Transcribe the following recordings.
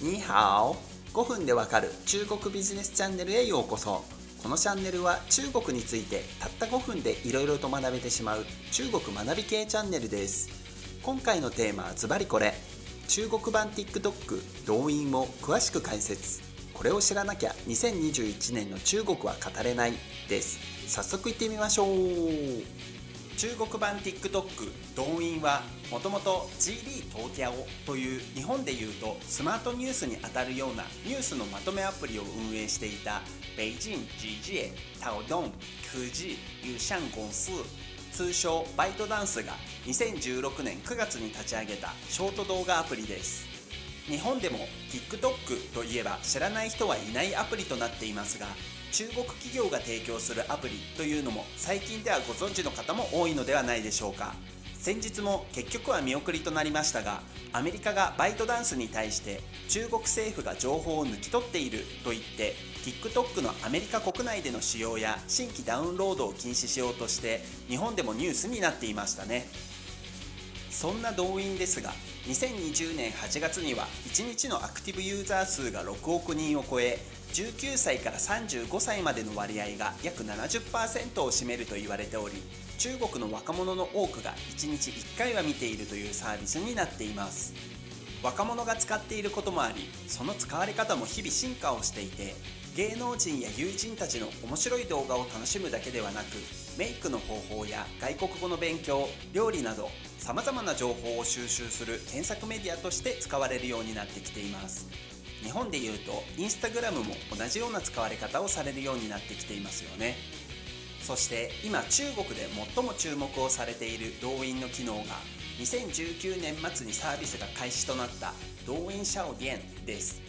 ニーハオ5分でわかる。中国ビジネスチャンネルへようこそ。このチャンネルは中国についてたった5分でいろいろと学べてしまう。中国学び系チャンネルです。今回のテーマはズバリこれ。中国版 TikTok 動員を詳しく解説。これを知らなきゃ2021年の中国は語れないです。早速いってみましょう。中国版 TikTok 動員はもともと GD 東キャオという日本でいうとスマートニュースにあたるようなニュースのまとめアプリを運営していた北京 GG タオドンクジユシャン公司通称バイトダンスが2016年9月に立ち上げたショート動画アプリです。日本でも TikTok といえば知らない人はいないアプリとなっていますが中国企業が提供するアプリというのも最近ではご存知の方も多いのではないでしょうか。先日も結局は見送りとなりましたがアメリカがバイトダンスに対して中国政府が情報を抜き取っていると言って TikTok のアメリカ国内での使用や新規ダウンロードを禁止しようとして日本でもニュースになっていましたね。そんな動員ですが2020年8月には1日のアクティブユーザー数が6億人を超え19歳から35歳までの割合が約70%を占めると言われており中国の若者の多くが1日1回は見ているというサービスになっています。若者が使っていることもありその使われ方も日々進化をしていて芸能人や友人たちの面白い動画を楽しむだけではなくメイクの方法や外国語の勉強料理などさまざまな情報を収集する検索メディアとして使われるようになってきています。日本でいうとインスタグラムも同じような使われ方をされるようになってきていますよね。そして今中国で最も注目をされている動員の機能が2019年末にサービスが開始となった動員シャオディエンです。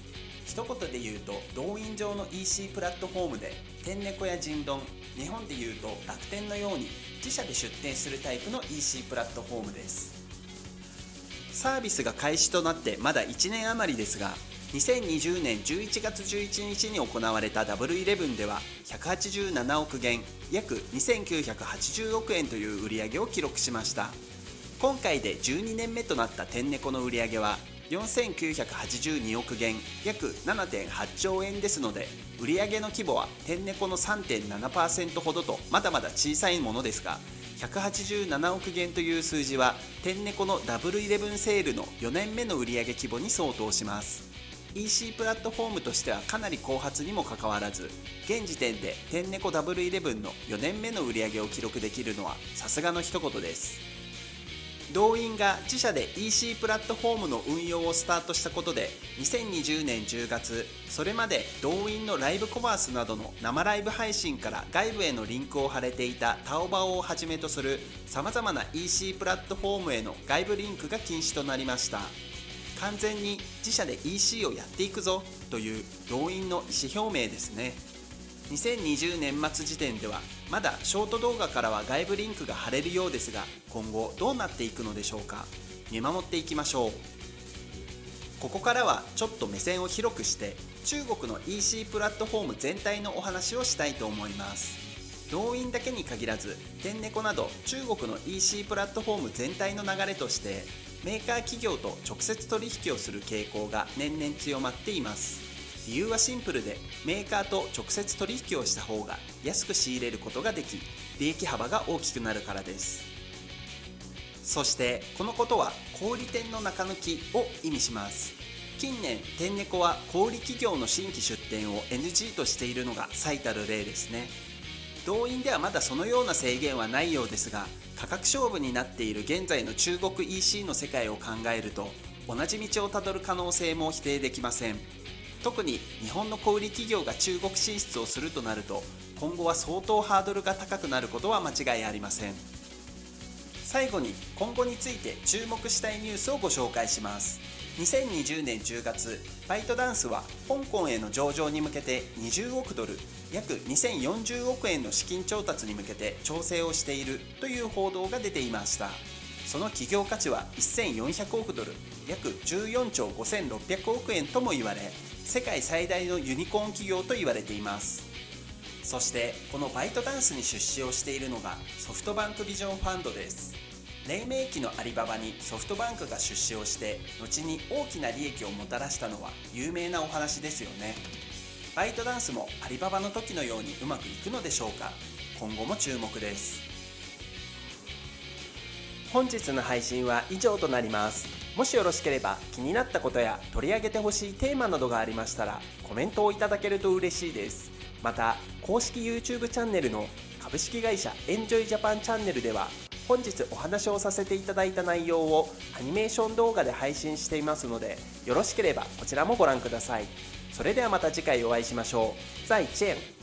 一言で言うと動員上の EC プラットフォームで天猫や人丼日本でいうと楽天のように自社で出店するタイプの EC プラットフォームです。サービスが開始となってまだ1年余りですが2020年11月11日に行われたダブルイレブンでは187億元約2980億円という売り上げを記録しました。今回で12年目となった天猫の売り上げは4982億元約7.8兆円ですので売上の規模は天猫の3.7%ほどとまだまだ小さいものですが187億元という数字は天猫のダブルイレブンセールの4年目の売上規模に相当します。EC プラットフォームとしてはかなり後発にもかかわらず現時点で天猫ダブルイレブンの4年目の売り上げを記録できるのはさすがの一言です。動員が自社で EC プラットフォームの運用をスタートしたことで2020年10月それまで動員のライブコマースなどの生ライブ配信から外部へのリンクを貼れていたタオバオをはじめとするさまざまな EC プラットフォームへの外部リンクが禁止となりました。完全に自社で EC をやっていくぞという動員の意思表明ですね。2020年末時点ではまだショート動画からは外部リンクが貼れるようですが今後どうなっていくのでしょうか見守っていきましょう。ここからはちょっと目線を広くして中国の EC プラットフォーム全体のお話をしたいと思います。動員だけに限らず天猫など中国の EC プラットフォーム全体の流れとしてメーカー企業と直接取引をする傾向が年々強まっています。理由はシンプルでメーカーと直接取引をした方が安く仕入れることができ利益幅が大きくなるからです。そしてこのことは小売店の中抜きを意味します。近年天猫は小売企業の新規出店を NG としているのが最たる例ですね。動員ではまだそのような制限はないようですが価格勝負になっている現在の中国 EC の世界を考えると同じ道をたどる可能性も否定できません。特に日本の小売企業が中国進出をするとなると今後は相当ハードルが高くなることは間違いありません。最後に今後について注目したいニュースをご紹介します。2020年10月バイトダンスは香港への上場に向けて20億ドル約2040億円の資金調達に向けて調整をしているという報道が出ていました。その企業価値は1400億ドル約14兆5600億円とも言われ世界最大のユニコーン企業と言われています。そしてこのバイトダンスに出資をしているのがソフトバンクビジョンファンドです。黎明期のアリババにソフトバンクが出資をして後に大きな利益をもたらしたのは有名なお話ですよね。バイトダンスもアリババの時のようにうまくいくのでしょうか？今後も注目です。本日の配信は以上となります。もしよろしければ気になったことや取り上げてほしいテーマなどがありましたらコメントをいただけると嬉しいです。また公式 YouTube チャンネルの株式会社エンジョイジャパンチャンネルでは本日お話をさせていただいた内容をアニメーション動画で配信していますのでよろしければこちらもご覧ください。それではまた次回お会いしましょう。在チェン。